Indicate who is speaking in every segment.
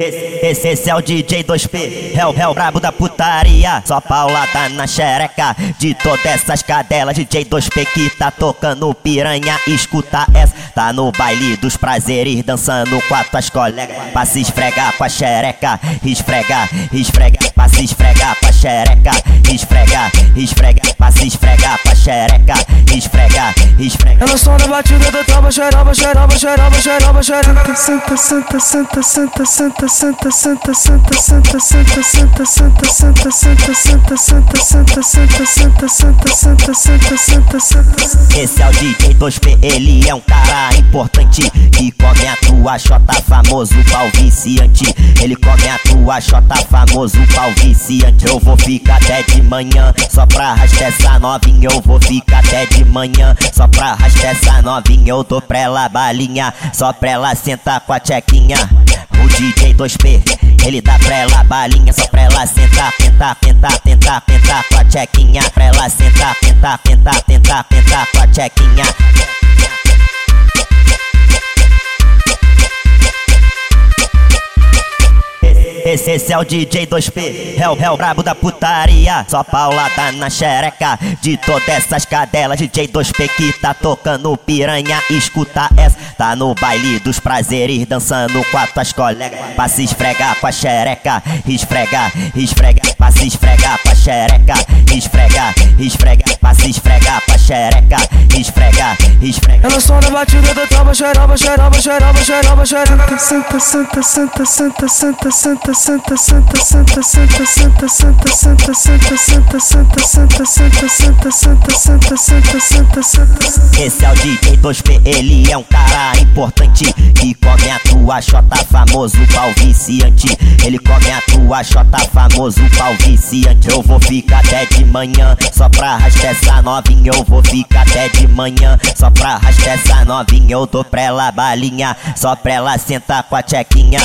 Speaker 1: Esse, esse, esse, é o DJ 2P, é o, é o brabo da putaria. Só paulada na xereca de todas essas cadelas. DJ 2P que tá tocando piranha. Escuta essa, tá no baile dos prazeres, dançando com as tuas colegas. Pra se esfregar com a xereca, esfregar, esfregar. Pra se esfregar com a xereca, esfregar, esfregar. Pra se esfregar com a xereca, esfregar, esfregar.
Speaker 2: Ela só na batida da trava, xerava, xerava, xerava, xerava, xerava. Santa, santa, santa, santa, santa santa, santa, santa, santa, santa, santa, santa, santa, santa, santa, santa, santa, santa, santa, santa, santa, santa, santa.
Speaker 1: Esse é o DJ 2P, ele é um cara importante que come a tua xota famoso pau viciante. Ele come a tua xota famoso pau viciante. Eu vou ficar até de manhã só pra arrastar essa novinha. Eu vou ficar até de manhã só pra arrastar essa novinha. Eu dou pra ela balinha só pra ela sentar com a chequinha. O DJ 2P, ele dá pra ela balinha só pra ela sentar, tentar, tentar, tentar, tentar com a chequinha. Pra ela sentar, tentar, tentar, tentar, tentar com a chequinha. Esse, esse, é o DJ 2P, é o, é o brabo da putaria. Só paulada na xereca de todas essas cadelas. DJ 2P que tá tocando piranha. Escuta essa, tá no baile dos prazeres, dançando com as tuas colegas. Pra se esfregar com a xereca, esfregar, esfregar. Pra se esfregar com a xereca, esfregar, esfregar. Pra se esfregar com a xereca, esfregar, esfregar.
Speaker 2: Ela só na batida da trava, xerava, xerava, xerava, xerava, xerava. Santa, santa, santa, santa, santa, santa santa, santa, santa, santa, santa, santa, santa, santa, santa, santa, santa, santa, santa, santa, santa, santa, santa, santa.
Speaker 1: Esse é o DJ 2P, ele é um cara importante que come a tua xota famoso pau viciante. Ele come a tua xota famoso pau viciante. Eu vou ficar até de manhã só pra arrastar essa novinha. Eu vou ficar até de manhã só pra arrastar essa novinha. Eu dou pra ela balinha só pra ela sentar com a chequinha.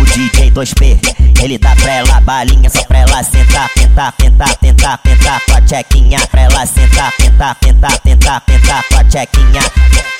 Speaker 1: O DJ 2P, ele dá pra ela balinha só pra ela sentar, tentar, tentar, tentar, tentar com a chequinha. Pra ela sentar, tentar, tentar, tentar, tentar com a chequinha.